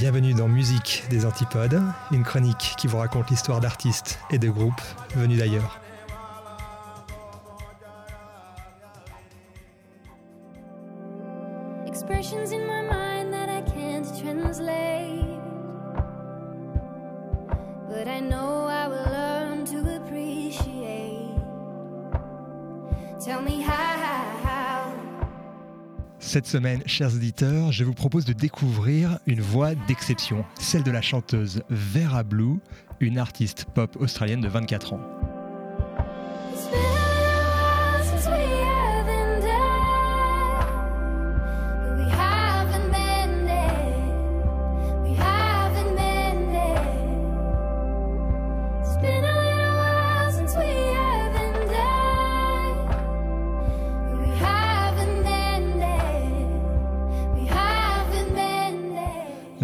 Bienvenue dans Musique des Antipodes, une chronique qui vous raconte l'histoire d'artistes et de groupes venus d'ailleurs. Cette semaine, chers auditeurs, je vous propose de découvrir une voix d'exception, celle de la chanteuse Vera Blue, une artiste pop australienne de 24 ans.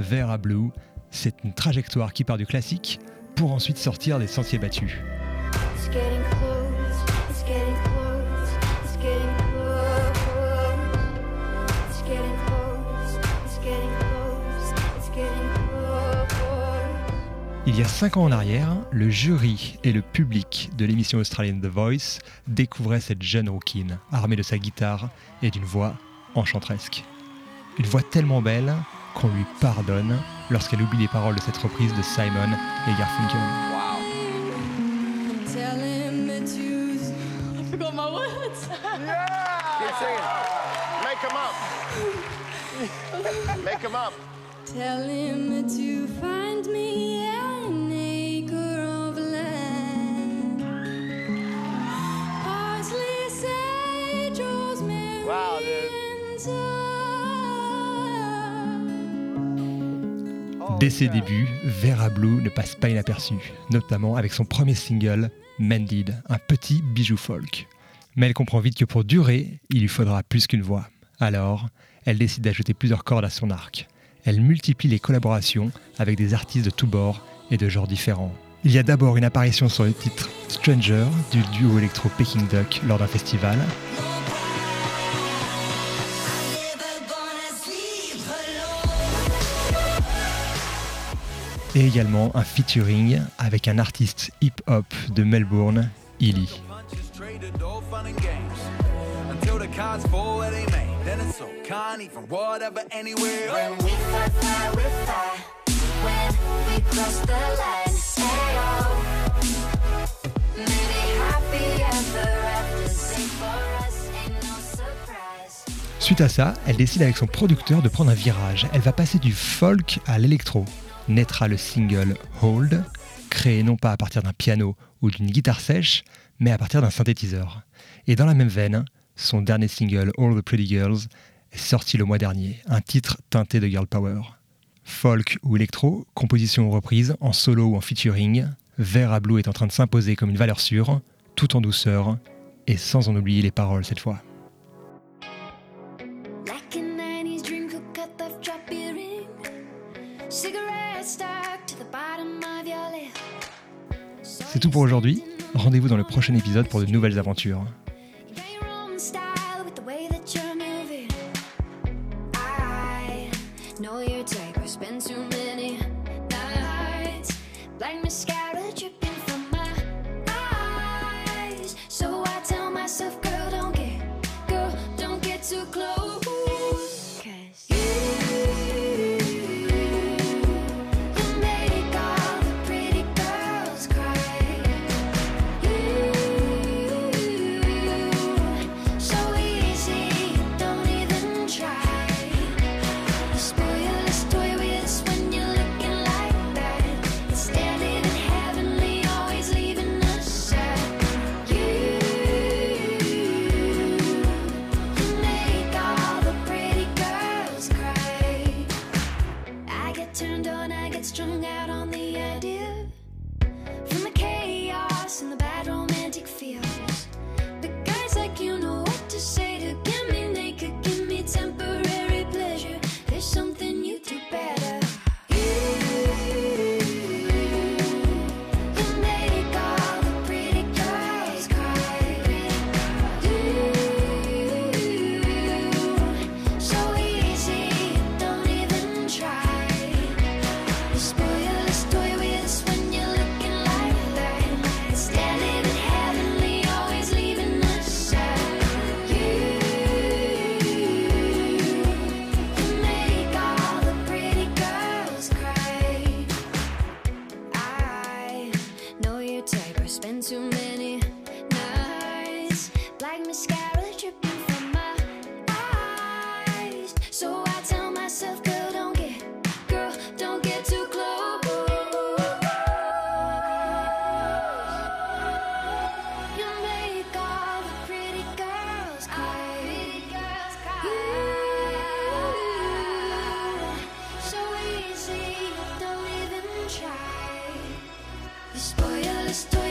Mended. Vera Blue, c'est une trajectoire qui part du classique pour ensuite sortir des sentiers battus. Il y a cinq ans en arrière, le jury et le public de l'émission australienne The Voice découvraient cette jeune rouquine, armée de sa guitare et d'une voix enchantresque. Une voix tellement belle qu'on lui pardonne lorsqu'elle oublie les paroles de cette reprise de Simon et Garfunkel. Tell him to choose. I forgot my words. Keep singing. Make them up. Make them up. Tell him to find me Dès ses débuts, Vera Blue ne passe pas inaperçue, notamment avec son premier single, Mended, un petit bijou folk. Mais elle comprend vite que pour durer, il lui faudra plus qu'une voix. Alors, elle décide d'ajouter plusieurs cordes à son arc. Elle multiplie les collaborations avec des artistes de tous bords et de genres différents. Il y a d'abord une apparition sur le titre Stranger du duo électro Peking Duck lors d'un festival. Et également un featuring avec un artiste hip-hop de Melbourne, Illy. Suite à ça, elle décide avec son producteur de prendre un virage. Elle va passer du folk à l'électro. Naîtra le single Hold, créé non pas à partir d'un piano ou d'une guitare sèche, mais à partir d'un synthétiseur. Et dans la même veine, son dernier single All the Pretty Girls est sorti le mois dernier, un titre teinté de girl power. Folk ou électro, composition ou reprise, en solo ou en featuring, Vera Blue est en train de s'imposer comme une valeur sûre, tout en douceur, et sans en oublier les paroles cette fois. C'est tout pour aujourd'hui. Rendez-vous dans le prochain épisode pour de nouvelles aventures. turned on, I get strung out on the idea. estoy